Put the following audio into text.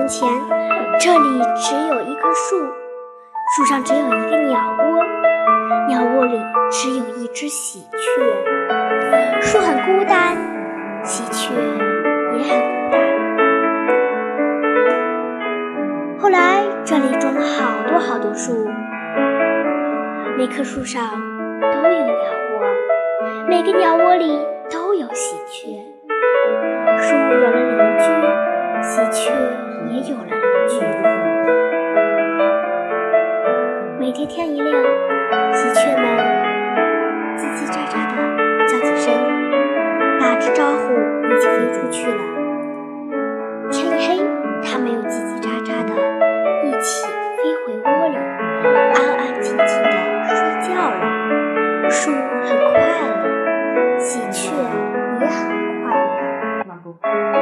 从前，这里只有一棵树，树上只有一个鸟窝，鸟窝里只有一只喜鹊。树很孤单，喜鹊也很孤单。后来，这里种了好多好多树，每棵树上都有鸟窝，每个鸟窝里都有喜鹊。树有了邻居，喜鹊。也有了邻居。每天天一亮，喜鹊们叽叽喳喳的叫几声，打着招呼一起飞出去了。天一黑，它们又叽叽喳喳的一起飞回窝里，安安静静的睡觉了。树很快乐，喜鹊也很快乐。